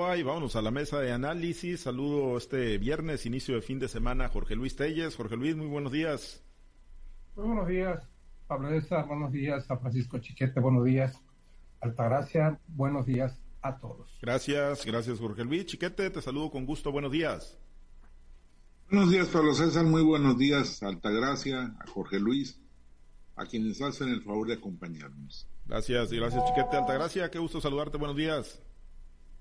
Y vámonos a la mesa de análisis. Saludo este viernes, inicio de fin de semana, Jorge Luis Telles. Jorge Luis, muy buenos días. Muy buenos días, Pablo César. Buenos días a Francisco Chiquete. Buenos días, Altagracia. Buenos días a todos. Gracias, gracias, Jorge Luis. Chiquete, te saludo con gusto. Buenos días. Buenos días, Pablo César. Muy buenos días, Altagracia, a Jorge Luis, a quienes hacen el favor de acompañarnos. Gracias, gracias, Chiquete. Altagracia, qué gusto saludarte. Buenos días.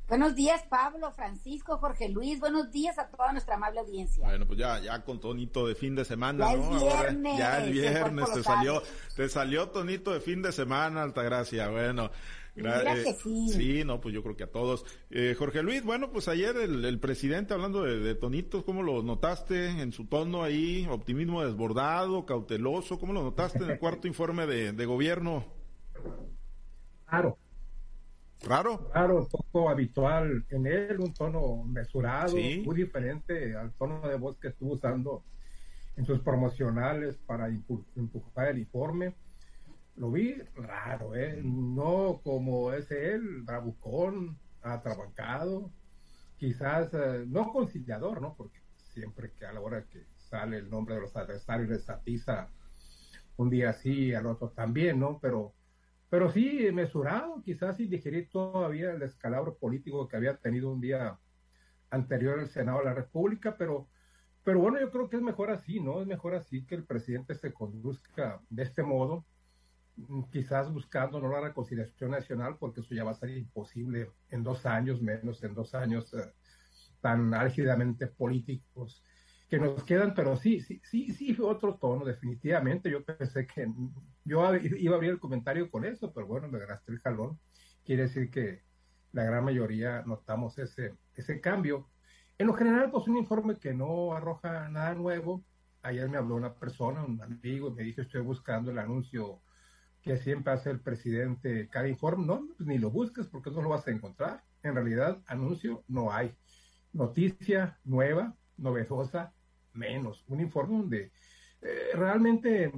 Buenos días, Pablo, Francisco, Jorge Luis. Buenos días a toda nuestra amable audiencia. Bueno, pues ya, ya con tonito de fin de semana, ya ¿no? El viernes, ya el viernes te salió, te salió tonito de fin de semana, Altagracia. Bueno. Mira que sí. sí, no, pues yo creo que a todos. Eh, Jorge Luis, bueno, pues ayer el, el presidente hablando de, de, tonitos, ¿cómo lo notaste en su tono ahí? Optimismo desbordado, cauteloso, ¿cómo lo notaste en el cuarto informe de, de gobierno? Claro, Raro. Raro, poco habitual en él, un tono mesurado, Sí. muy diferente al tono de voz que estuvo usando en sus promocionales para empujar el informe. Lo vi raro, ¿eh? No como es él, bravucón, atrabancado, quizás eh, no conciliador, ¿no? Porque siempre que a la hora que sale el nombre de los adversarios les atiza un día sí, al otro también, ¿no? Pero pero sí mesurado, quizás sin digerir todavía el descalabro político que había tenido un día anterior el Senado de la República, pero, pero bueno, yo creo que es mejor así, ¿no? Es mejor así que el presidente se conduzca de este modo, quizás buscando no la reconciliación nacional, porque eso ya va a ser imposible en dos años, menos en dos años eh, tan álgidamente políticos que nos quedan, pero sí, sí, sí, sí, otro tono, definitivamente. Yo pensé que yo iba a abrir el comentario con eso, pero bueno, me ganaste el jalón. Quiere decir que la gran mayoría notamos ese, ese cambio. En lo general, pues un informe que no arroja nada nuevo. Ayer me habló una persona, un amigo, y me dijo, estoy buscando el anuncio que siempre hace el presidente cada informe. No, pues ni lo busques porque no lo vas a encontrar. En realidad, anuncio no hay. Noticia nueva, novedosa, menos. Un informe donde eh, realmente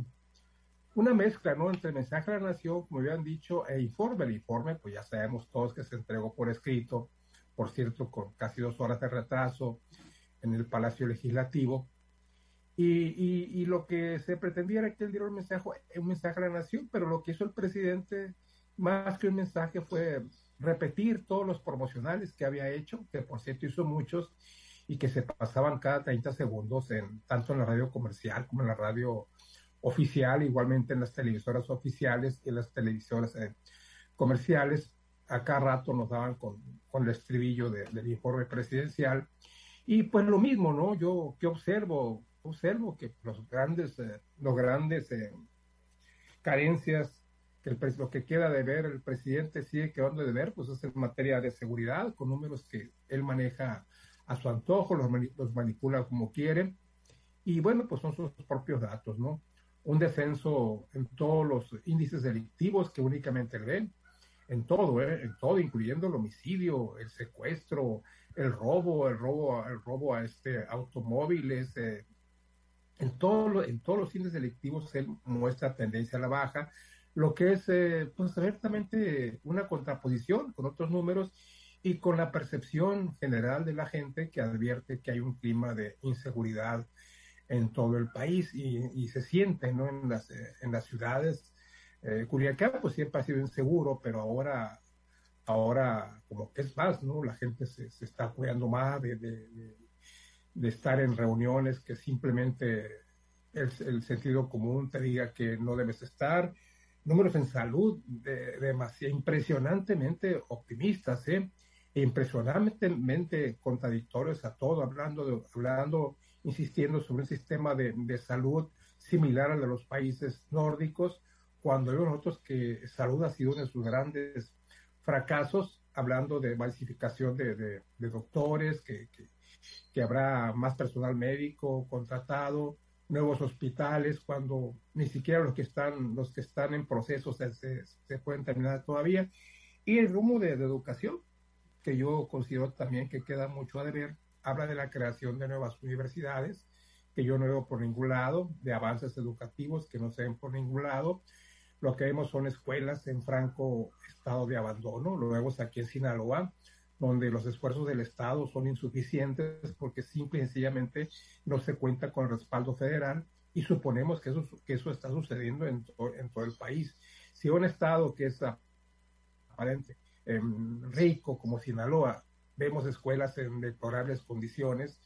una mezcla, ¿no? Entre mensaje a la nación, como habían dicho, e informe. El informe, pues ya sabemos todos que se entregó por escrito, por cierto, con casi dos horas de retraso en el Palacio Legislativo. Y lo que se pretendía era que él diera un mensaje, un mensaje a la nación, pero lo que hizo el presidente, más que un mensaje, fue repetir todos los promocionales que había hecho, que por cierto hizo muchos, y que se pasaban cada 30 segundos en tanto en la radio comercial como en la radio oficial, igualmente en las televisoras oficiales y en las televisoras eh, comerciales. A cada rato nos daban con, con el estribillo de, del informe presidencial. Y pues lo mismo, ¿no? Yo que observo, observo que los grandes, eh, los grandes eh, carencias que el, lo que queda de ver el presidente sigue quedando de ver, pues es en materia de seguridad, con números que él maneja a su antojo, los, los manipula como quiere. Y bueno, pues son sus propios datos, ¿no? Un descenso en todos los índices delictivos que únicamente él ve, en todo, ¿eh? en todo, incluyendo el homicidio, el secuestro, el robo, el robo, el robo a este automóviles, eh, en, todo, en todos los índices delictivos él muestra tendencia a la baja, lo que es eh, pues abiertamente una contraposición con otros números y con la percepción general de la gente que advierte que hay un clima de inseguridad en todo el país y, y se siente ¿no? en, las, eh, en las ciudades. Eh, Culiacán pues siempre ha sido inseguro, pero ahora, ahora como que es más, ¿no? La gente se, se está cuidando más de, de, de, de, estar en reuniones que simplemente el, el, sentido común te diga que no debes estar. Números en salud de, demasiado impresionantemente optimistas, ¿eh? impresionantemente contradictorios a todo, hablando, de, hablando insistiendo sobre un sistema de, de, salud similar al de los países nórdicos, cuando vemos nosotros que salud ha sido uno de sus grandes fracasos, hablando de masificación de, de, de doctores, que, que, que, habrá más personal médico contratado, nuevos hospitales, cuando ni siquiera los que están, los que están en proceso se, se, se pueden terminar todavía, y el rumbo de, de educación, que yo considero también que queda mucho a deber, habla de la creación de nuevas universidades, que yo no veo por ningún lado, de avances educativos que no se ven por ningún lado. Lo que vemos son escuelas en franco estado de abandono. Luego aquí en Sinaloa, donde los esfuerzos del Estado son insuficientes porque simple y sencillamente no se cuenta con respaldo federal y suponemos que eso, que eso está sucediendo en, en todo el país. Si un Estado que es aparente, em, rico como Sinaloa, vemos escuelas en deplorables condiciones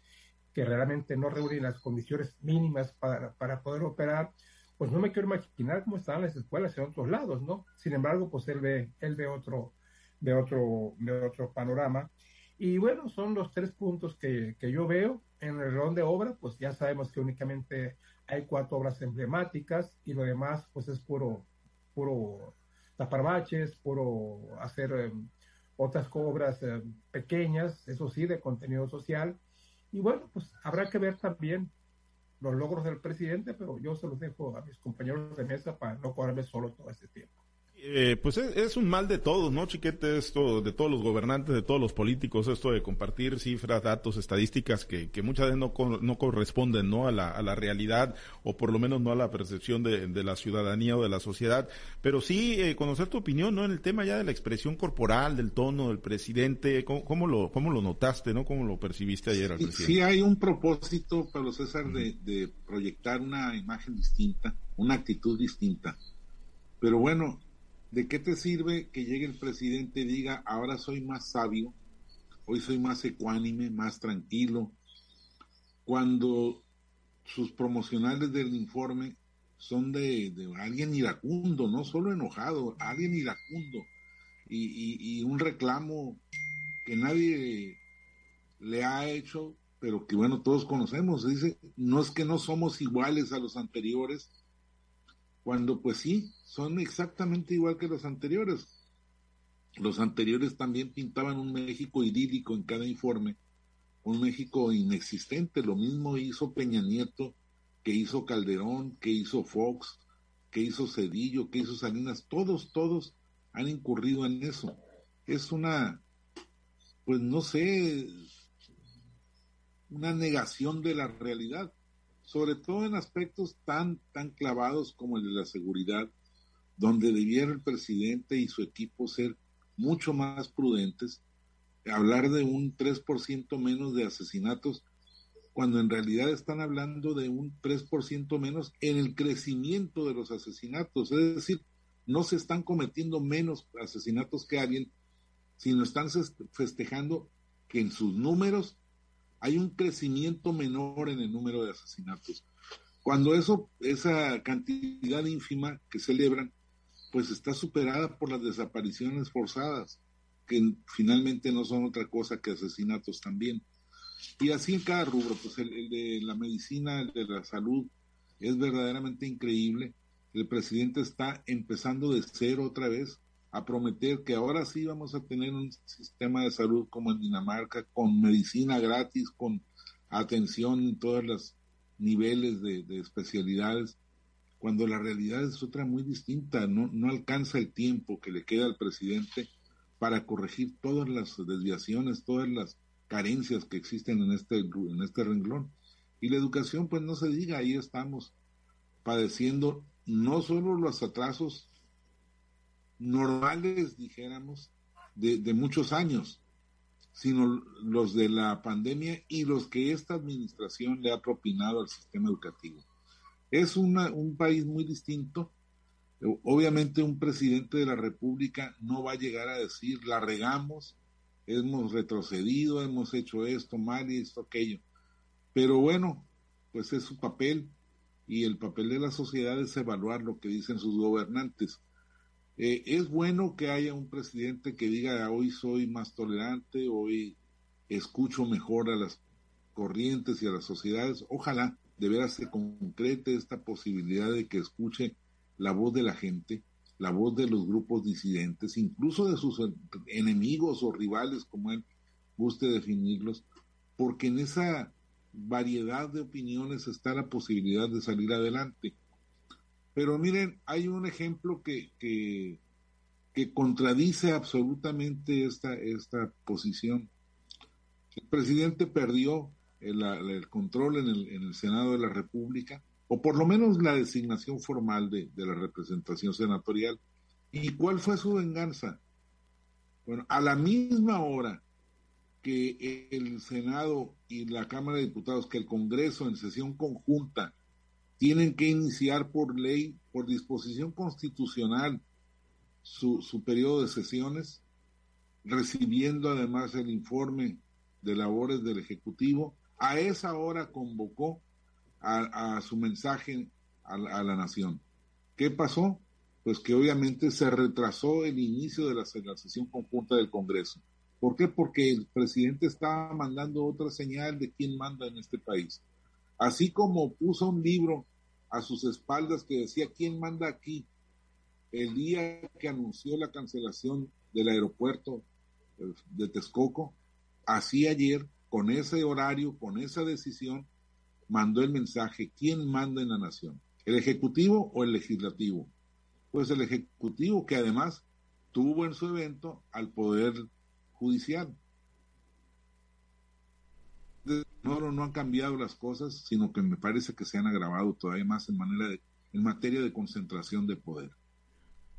que realmente no reúnen las condiciones mínimas para, para poder operar, pues no me quiero imaginar cómo están las escuelas en otros lados, ¿no? Sin embargo, pues él ve, él ve otro, de otro, de otro panorama. Y bueno, son los tres puntos que, que yo veo. En el reloj de obra, pues ya sabemos que únicamente hay cuatro obras emblemáticas y lo demás, pues es puro, puro tapar baches, puro hacer em, otras obras em, pequeñas, eso sí, de contenido social. Y bueno, pues habrá que ver también los logros del presidente, pero yo se los dejo a mis compañeros de mesa para no cobrarme solo todo este tiempo. Eh, pues es, un mal de todos, ¿no, Chiquete? Esto de todos los gobernantes, de todos los políticos, esto de compartir cifras, datos, estadísticas que, que muchas veces no, no corresponden, ¿no? A la, a la realidad o por lo menos no a la percepción de, de la ciudadanía o de la sociedad. Pero sí eh, conocer tu opinión, ¿no? En el tema ya de la expresión corporal, del tono del presidente, ¿cómo, lo, cómo lo notaste, ¿no? ¿Cómo lo percibiste ayer al presidente? Sí, hay un propósito, Pablo César, de, de proyectar una imagen distinta, una actitud distinta. Pero bueno, ¿De qué te sirve que llegue el presidente y diga, ahora soy más sabio, hoy soy más ecuánime, más tranquilo, cuando sus promocionales del informe son de, alguien iracundo, no solo enojado, alguien iracundo, y, y un reclamo que nadie le ha hecho, pero que bueno, todos conocemos, dice, no es que no somos iguales a los anteriores, cuando pues sí, son exactamente igual que los anteriores. Los anteriores también pintaban un México idílico en cada informe, un México inexistente. Lo mismo hizo Peña Nieto, que hizo Calderón, que hizo Fox, que hizo Cedillo, que hizo Salinas. Todos, todos han incurrido en eso. Es una, pues no sé, una negación de la realidad sobre todo en aspectos tan, tan clavados como el de la seguridad, donde debiera el presidente y su equipo ser mucho más prudentes, hablar de un 3% menos de asesinatos, cuando en realidad están hablando de un 3% menos en el crecimiento de los asesinatos. Es decir, no se están cometiendo menos asesinatos que alguien, sino están festejando que en sus números hay un crecimiento menor en el número de asesinatos. Cuando eso, esa cantidad ínfima que celebran, pues está superada por las desapariciones forzadas, que finalmente no son otra cosa que asesinatos también. Y así en cada rubro, pues el, de la medicina, el de la salud, es verdaderamente increíble. El presidente está empezando de cero otra vez a prometer que ahora sí vamos a tener un sistema de salud como en Dinamarca, con medicina gratis, con atención en todos los niveles de, especialidades, cuando la realidad es otra muy distinta, no, no alcanza el tiempo que le queda al presidente para corregir todas las desviaciones, todas las carencias que existen en este, en este renglón. Y la educación, pues no se diga, ahí estamos padeciendo no solo los atrasos normales, dijéramos, de, muchos años, sino los de la pandemia y los que esta administración le ha propinado al sistema educativo. Es un país muy distinto. Obviamente un presidente de la República no va a llegar a decir, la regamos, hemos retrocedido, hemos hecho esto mal y esto aquello. Pero bueno, pues es su papel y el papel de la sociedad es evaluar lo que dicen sus gobernantes. Eh, es bueno que haya un presidente que diga hoy soy más tolerante, hoy escucho mejor a las corrientes y a las sociedades. Ojalá de veras se concrete esta posibilidad de que escuche la voz de la gente, la voz de los grupos disidentes, incluso de sus enemigos o rivales, como él guste definirlos, porque en esa variedad de opiniones está la posibilidad de salir adelante. Pero miren, hay un ejemplo que, que, contradice absolutamente esta, esta posición. El presidente perdió el, control en el, en el, Senado de la República, o por lo menos la designación formal de, de la representación senatorial. ¿Y cuál fue su venganza? Bueno, a la misma hora que el Senado y la Cámara de Diputados, que el Congreso en sesión conjunta tienen que iniciar por ley, por disposición constitucional, su, su periodo de sesiones, recibiendo además el informe de labores del Ejecutivo. A esa hora convocó a, su mensaje a, la nación. ¿Qué pasó? Pues que obviamente se retrasó el inicio de la, la sesión conjunta del Congreso. ¿Por qué? Porque el presidente estaba mandando otra señal de quién manda en este país. Así como puso un libro a sus espaldas que decía quién manda aquí, el día que anunció la cancelación del aeropuerto eh, de Texcoco, así ayer, con ese horario, con esa decisión, mandó el mensaje, ¿quién manda en la nación? ¿El Ejecutivo o el Legislativo? Pues el Ejecutivo que además tuvo en su evento al Poder Judicial. No, no han cambiado las cosas, sino que me parece que se han agravado todavía más en, manera de, en materia de concentración de poder.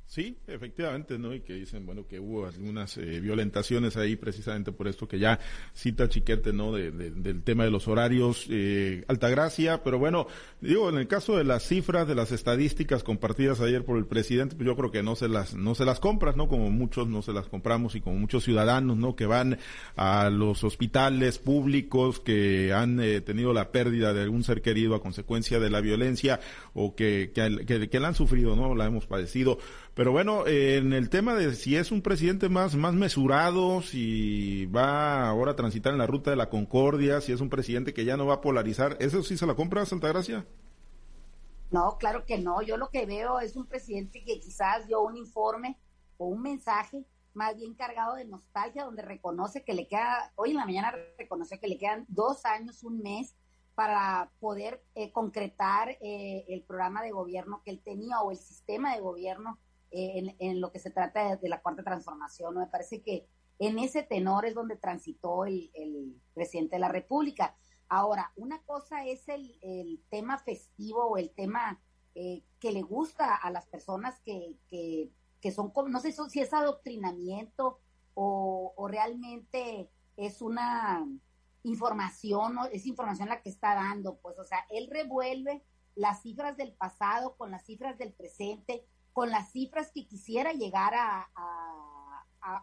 Sí, efectivamente, ¿no? Y que dicen, bueno, que hubo algunas eh, violentaciones ahí precisamente por esto que ya cita Chiquete, ¿no? De, del tema de los horarios, eh, Altagracia, pero bueno, digo, en el caso de las cifras, de las estadísticas compartidas ayer por el presidente, pues yo creo que no se las, no se las compras, ¿no? Como muchos no se las compramos y como muchos ciudadanos, ¿no? Que van a los hospitales públicos, que han eh, tenido la pérdida de algún ser querido a consecuencia de la violencia o que, que, que, que la han sufrido, ¿no? La hemos padecido pero bueno, en el tema de si es un presidente más, más mesurado, si va ahora a transitar en la ruta de la concordia, si es un presidente que ya no va a polarizar, ¿eso sí se la compra, Gracia? No, claro que no. Yo lo que veo es un presidente que quizás dio un informe o un mensaje más bien cargado de nostalgia, donde reconoce que le queda, hoy en la mañana reconoce que le quedan dos años, un mes para poder eh, concretar eh, el programa de gobierno que él tenía o el sistema de gobierno en, lo que se trata de, la cuarta transformación. Me parece que en ese tenor es donde transitó el, presidente de la República. Ahora, una cosa es el, tema festivo o el tema eh, que le gusta a las personas que, que, son, no sé si es adoctrinamiento o, o realmente es una información, es información la que está dando, pues, o sea, él revuelve las cifras del pasado con las cifras del presente con las cifras que quisiera llegar a,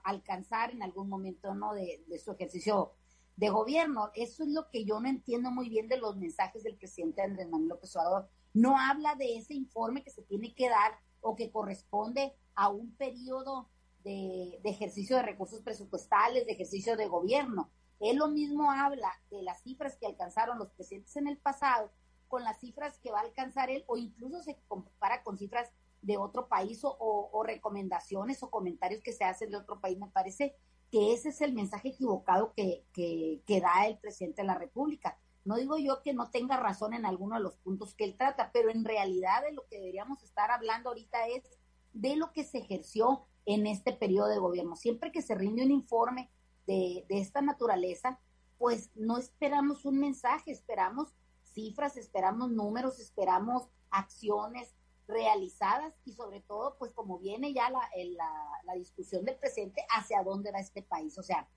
alcanzar en algún momento ¿no? De, su ejercicio de gobierno. Eso es lo que yo no entiendo muy bien de los mensajes del presidente Andrés Manuel López Obrador. No habla de ese informe que se tiene que dar o que corresponde a un periodo de, de ejercicio de recursos presupuestales, de ejercicio de gobierno. Él lo mismo habla de las cifras que alcanzaron los presidentes en el pasado con las cifras que va a alcanzar él o incluso se compara con cifras de otro país o, recomendaciones o comentarios que se hacen de otro país. Me parece que ese es el mensaje equivocado que, que, da el presidente de la República. No digo yo que no tenga razón en alguno de los puntos que él trata, pero en realidad de lo que deberíamos estar hablando ahorita es de lo que se ejerció en este periodo de gobierno. Siempre que se rinde un informe de, de esta naturaleza, pues no esperamos un mensaje, esperamos cifras, esperamos números, esperamos acciones, realizadas y sobre todo, pues como viene ya la, la, discusión del presente, hacia dónde va este país. O sea,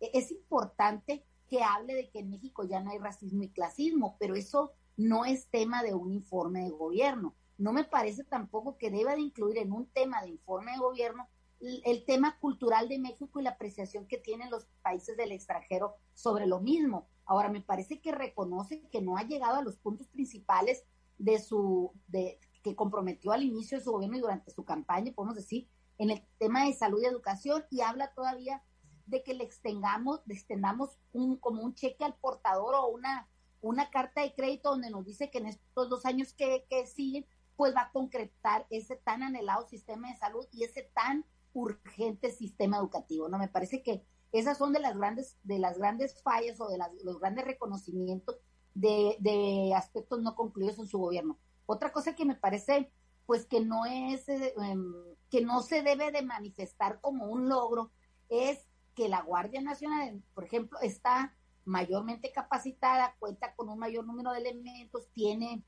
e, es importante que hable de que en México ya no hay racismo y clasismo, pero eso no es tema de un informe de gobierno. No me parece tampoco que deba de incluir en un tema de informe de gobierno el, tema cultural de México y la apreciación que tienen los países del extranjero sobre lo mismo. Ahora, me parece que reconoce que no ha llegado a los puntos principales de su, de, comprometió al inicio de su gobierno y durante su campaña, podemos decir, en el tema de salud y educación, y habla todavía de que le extendamos, le extendamos un, como un cheque al portador o una, una carta de crédito donde nos dice que en estos dos años que, que siguen, pues va a concretar ese tan anhelado sistema de salud y ese tan urgente sistema educativo, ¿no? Me parece que esas son de las grandes, de las grandes fallas o de los grandes reconocimientos de aspectos no concluidos en su gobierno. Otra cosa que me parece, pues que no es, eh, em, que no se debe de manifestar como un logro, es que la Guardia Nacional, por ejemplo, está mayormente capacitada, cuenta con un mayor número de elementos, tiene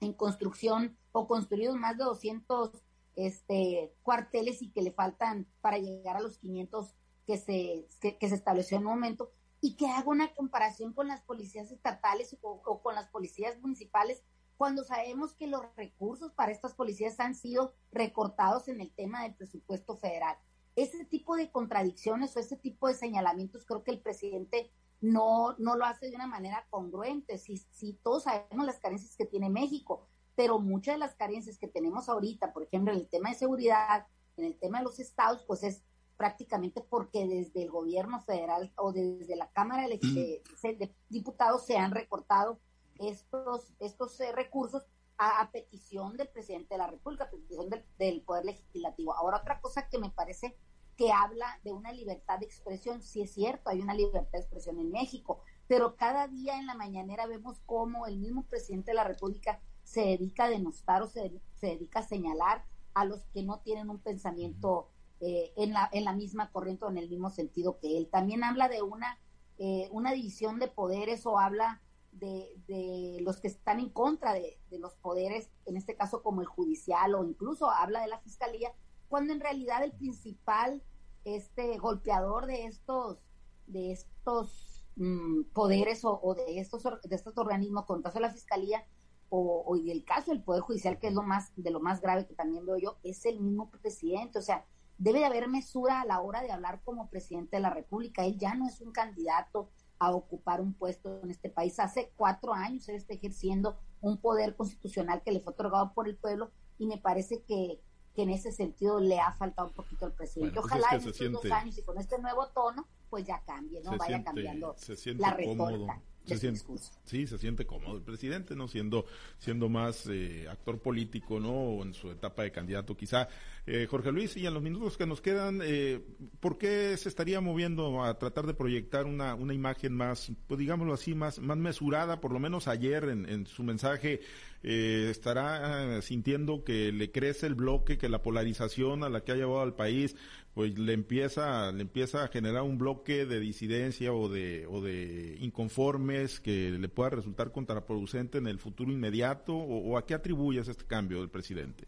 en construcción o construidos más de 200 este, cuarteles y que le faltan para llegar a los 500 que se, que, se estableció en un momento. y que haga una comparación con las policías estatales o, con las policías municipales cuando sabemos que los recursos para estas policías han sido recortados en el tema del presupuesto federal. Ese tipo de contradicciones o ese tipo de señalamientos creo que el presidente no, no lo hace de una manera congruente. Si, si todos sabemos las carencias que tiene México, pero muchas de las carencias que tenemos ahorita, por ejemplo, en el tema de seguridad, en el tema de los estados, pues es prácticamente porque desde el gobierno federal o desde la Cámara de, Diputados se han recortado estos, estos eh, recursos a, petición del presidente de la República, a petición del, del, Poder Legislativo. Ahora, otra cosa que me parece que habla de una libertad de expresión, sí es cierto, hay una libertad de expresión en México, pero cada día en la mañanera vemos cómo el mismo presidente de la República se dedica a denostar o se, se dedica a señalar a los que no tienen un pensamiento eh, en, la, en la misma corriente o en el mismo sentido que él. También habla de una, eh, una división de poderes o habla de, de los que están en contra de, de, los poderes, en este caso como el judicial o incluso habla de la fiscalía, cuando en realidad el principal este golpeador de estos de estos mm, poderes o, de estos de estos organismos, con caso de la fiscalía o, o del caso del poder judicial, que es lo más de lo más grave que también veo yo, es el mismo presidente, o sea, debe de haber mesura a la hora de hablar como presidente de la República. Él ya no es un candidato a ocupar un puesto en este país. Hace cuatro años él está ejerciendo un poder constitucional que le fue otorgado por el pueblo y me parece que, que en ese sentido le ha faltado un poquito al presidente. Pues Ojalá en estos dos años y con este nuevo tono, pues ya cambie, ¿no? Vaya cambiando la retórica se siente, sí, se siente cómodo el presidente, ¿no? Siendo, siendo más eh, actor político, ¿no? En su etapa de candidato, quizá. Eh, Jorge Luis, y en los minutos que nos quedan, eh, ¿por qué se estaría moviendo a tratar de proyectar una, una imagen más, pues digámoslo así, más, más mesurada? Por lo menos ayer en, en su mensaje eh, estará sintiendo que le crece el bloque, que la polarización a la que ha llevado al país, pues le empieza, le empieza a generar un bloque de disidencia o de, o de inconformes que le pueda resultar contraproducente en el futuro inmediato, o, a qué atribuyes este cambio del presidente?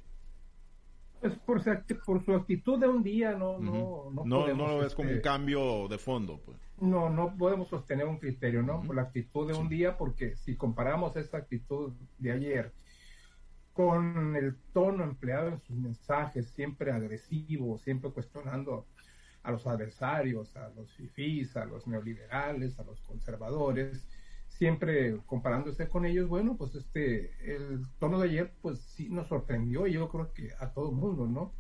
Pues por, por su actitud de un día no, no, no, no, lo ves como un este, cambio de fondo, pues. No, no podemos sostener un criterio, ¿no? Por la actitud de un día, porque si comparamos esta actitud de ayer con el tono empleado en sus mensajes, siempre agresivo, siempre cuestionando a los adversarios, a los fifís, a los neoliberales, a los conservadores, siempre comparándose con ellos, bueno, pues este, el tono de ayer, pues sí nos sorprendió, y yo creo que a todo el mundo, ¿no?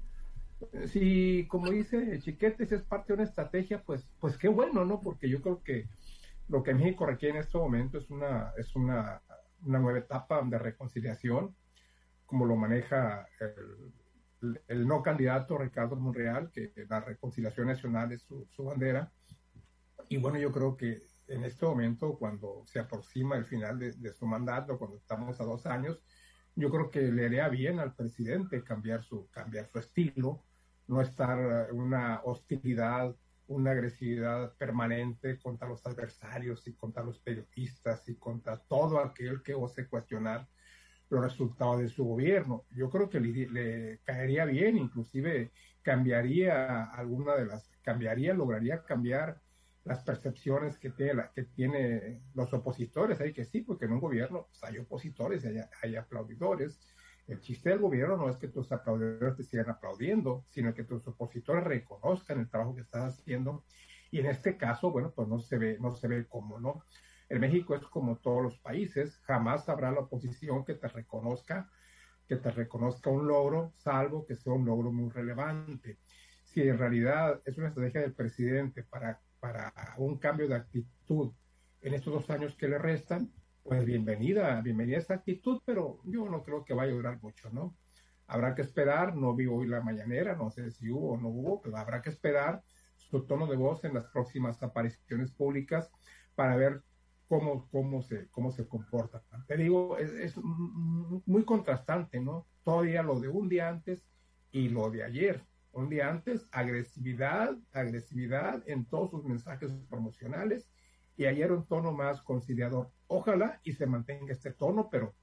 Si, como dice Chiquete, si es parte de una estrategia, pues, pues qué bueno, ¿no? Porque yo creo que lo que México requiere en este momento es una, es una, una nueva etapa de reconciliación, como lo maneja el, no candidato Ricardo Monreal, que la reconciliación nacional es su, bandera. Y bueno, yo creo que en este momento, cuando se aproxima el final de, su mandato, cuando estamos a dos años, yo creo que le haría bien al presidente cambiar su, cambiar su estilo, no estar una hostilidad, una agresividad permanente contra los adversarios y contra los periodistas y contra todo aquel que ose cuestionar los resultados de su gobierno. Yo creo que le, caería bien, inclusive cambiaría alguna de las, cambiaría, lograría cambiar las percepciones que tiene, los opositores. Hay que sí, porque en un gobierno pues, hay opositores, hay aplaudidores. El chiste del gobierno no es que tus aplaudidores te sigan aplaudiendo, sino que tus opositores reconozcan el trabajo que estás haciendo. Y en este caso, bueno, pues no se ve, no se ve cómo, ¿no? En México es como todos los países, jamás habrá la oposición que te reconozca, que te reconozca un logro, salvo que sea un logro muy relevante. Si en realidad es una estrategia del presidente para, para un cambio de actitud en estos dos años que le restan, pues bienvenida, bienvenida a esta actitud, pero yo no creo que vaya a durar mucho, ¿no? Habrá que esperar, no vi hoy la mañanera, no sé si hubo o no hubo, pero habrá que esperar su tono de voz en las próximas apariciones públicas para ver cómo, cómo, se, cómo se comporta. Te digo, es, muy contrastante, ¿no? Todavía lo de un día antes y lo de ayer. Un día antes, agresividad, agresividad en todos sus mensajes promocionales y ayer un tono más conciliador. Ojalá y se mantenga este tono, pero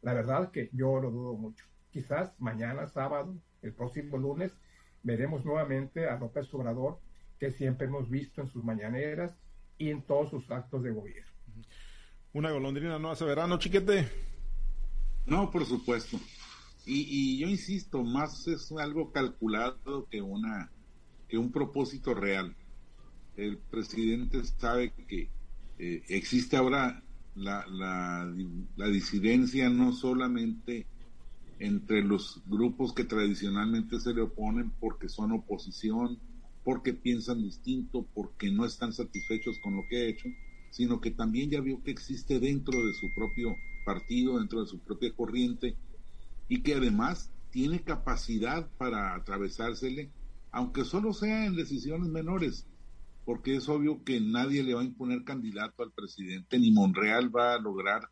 la verdad que yo lo dudo mucho. Quizás mañana, sábado, el próximo lunes, veremos nuevamente a López Obrador, que siempre hemos visto en sus mañaneras, y en todos sus actos de gobierno. Una golondrina no hace verano, chiquete. No, por supuesto. Y, y yo insisto, más es algo calculado que una que un propósito real. El presidente sabe que eh, existe ahora la, la, la disidencia no solamente entre los grupos que tradicionalmente se le oponen porque son oposición, porque piensan distinto, porque no están satisfechos con lo que ha hecho, sino que también ya vio que existe dentro de su propio partido, dentro de su propia corriente, y que además tiene capacidad para atravesársele, aunque solo sea en decisiones menores, porque es obvio que nadie le va a imponer candidato al presidente, ni Monreal va a lograr,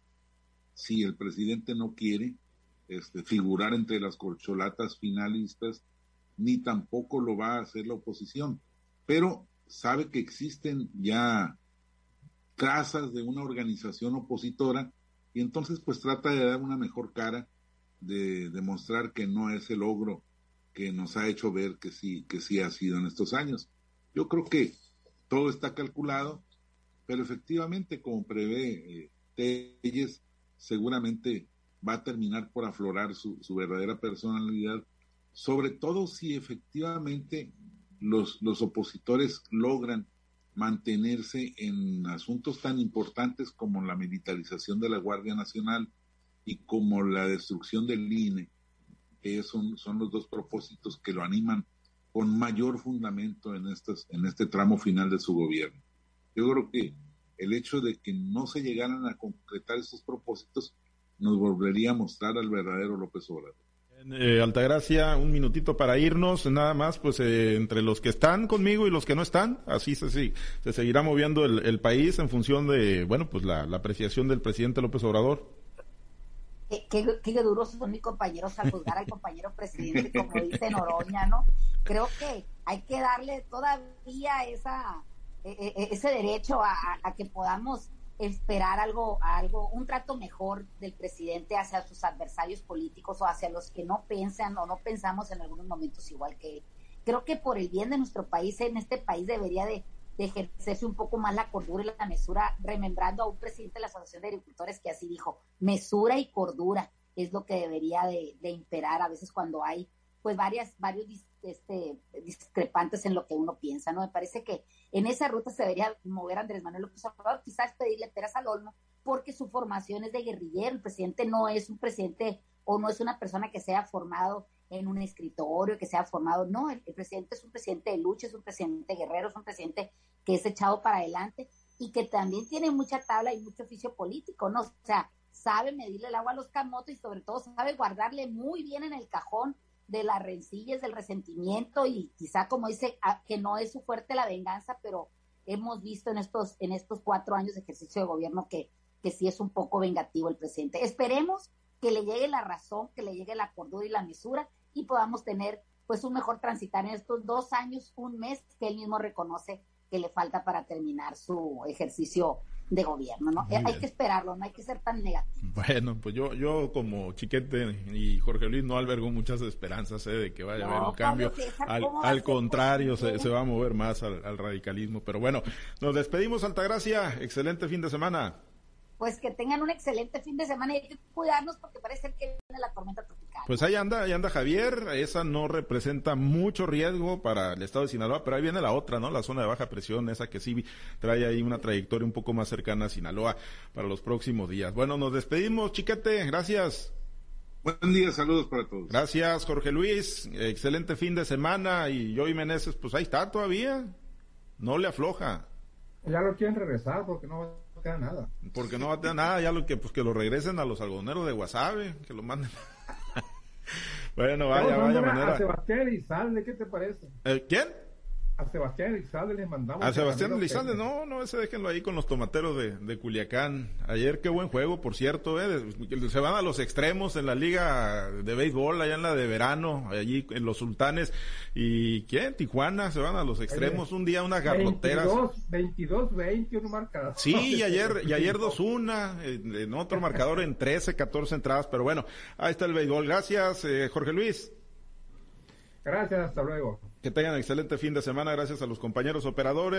si el presidente no quiere, este, figurar entre las corcholatas finalistas, ni tampoco lo va a hacer la oposición. Pero sabe que existen ya trazas de una organización opositora y entonces pues trata de dar una mejor cara, de demostrar que no es el logro que nos ha hecho ver que sí, que sí ha sido en estos años. Yo creo que todo está calculado, pero efectivamente, como prevé eh, Telles, seguramente va a terminar por aflorar su, verdadera personalidad, sobre todo si efectivamente los, opositores logran mantenerse en asuntos tan importantes como la militarización de la Guardia Nacional y como la destrucción del INE, que son los dos propósitos que lo animan con mayor fundamento en, estas, en este tramo final de su gobierno. Yo creo que el hecho de que no se llegaran a concretar esos propósitos nos volvería a mostrar al verdadero López Obrador. Eh, Altagracia, un minutito para irnos, nada más, pues eh, entre los que están conmigo y los que no están, así se, sí, se seguirá moviendo el, país en función de, bueno, pues la, apreciación del presidente López Obrador. Qué, qué, qué duros son mis compañeros al juzgar al compañero presidente, como dice Noroña, ¿no? Creo que hay que darle todavía esa, ese derecho a, a que podamos esperar algo, algo, un trato mejor del presidente hacia sus adversarios políticos o hacia los que no piensan o no pensamos en algunos momentos igual que él. Creo que por el bien de nuestro país, en este país debería de, de ejercerse un poco más la cordura y la mesura, remembrando a un presidente de la Asociación de Agricultores que así dijo, mesura y cordura es lo que debería de, imperar a veces cuando hay pues varias, varios este, discrepantes en lo que uno piensa, ¿no? Me parece que en esa ruta se debería mover Andrés Manuel López Obrador, quizás pedirle peras al olmo, porque su formación es de guerrillero, el presidente no es un presidente o no es una persona que sea formado en un escritorio, que sea formado, no, el, presidente es un presidente de lucha, es un presidente guerrero, es un presidente que es echado para adelante y que también tiene mucha tabla y mucho oficio político, ¿no? O sea, sabe medirle el agua a los camotes y sobre todo sabe guardarle muy bien en el cajón de las rencillas, del resentimiento y quizá como dice que no es su fuerte la venganza, pero hemos visto en estos en estos cuatro años de ejercicio de gobierno que, que sí es un poco vengativo el presidente. Esperemos que le llegue la razón, que le llegue la cordura y la mesura y podamos tener pues un mejor transitar en estos dos años, un mes que él mismo reconoce que le falta para terminar su ejercicio de gobierno, ¿no? Muy hay bien. que esperarlo, no hay que ser tan negativo. Bueno, pues yo, yo como chiquete y Jorge Luis no albergo muchas esperanzas ¿eh? de que vaya no, a haber un cambio. al, al contrario, se, se, va a mover más al, al, radicalismo. Pero bueno, nos despedimos, Altagracia. Excelente fin de semana. Pues que tengan un excelente fin de semana y hay que cuidarnos porque parece que viene la tormenta tropical. Pues ahí anda, ahí anda Javier. Esa no representa mucho riesgo para el estado de Sinaloa, pero ahí viene la otra, ¿no? La zona de baja presión, esa que sí trae ahí una trayectoria un poco más cercana a Sinaloa para los próximos días. Bueno, nos despedimos, chiquete. Gracias. Buen día, saludos para todos. Gracias, Jorge Luis. Excelente fin de semana. Y Joey Meneses, pues ahí está todavía. No le afloja. Ya lo quieren regresar porque no nada. Porque no va a tener nada, ya lo que pues que lo regresen a los algodoneros de Guasave, que lo manden. bueno, vaya, vaya manera. A Sebastián Elizalde, ¿qué te parece? ¿Eh, ¿Quién? A Sebastián Elizalde le mandamos. A Sebastián Elizalde, no, no, ese déjenlo ahí con los tomateros de, de, Culiacán. Ayer qué buen juego, por cierto, eh. Se van a los extremos en la liga de béisbol, allá en la de verano, allí en los sultanes. ¿Y quién? Tijuana, se van a los extremos. Un día unas garroteras. 22, 20, un marcador. Sí, y ayer, y ayer 2-1, en, en, otro marcador en 13, 14 entradas. Pero bueno, ahí está el béisbol. Gracias, eh, Jorge Luis. Gracias, hasta luego. Que tengan excelente fin de semana. Gracias a los compañeros operadores.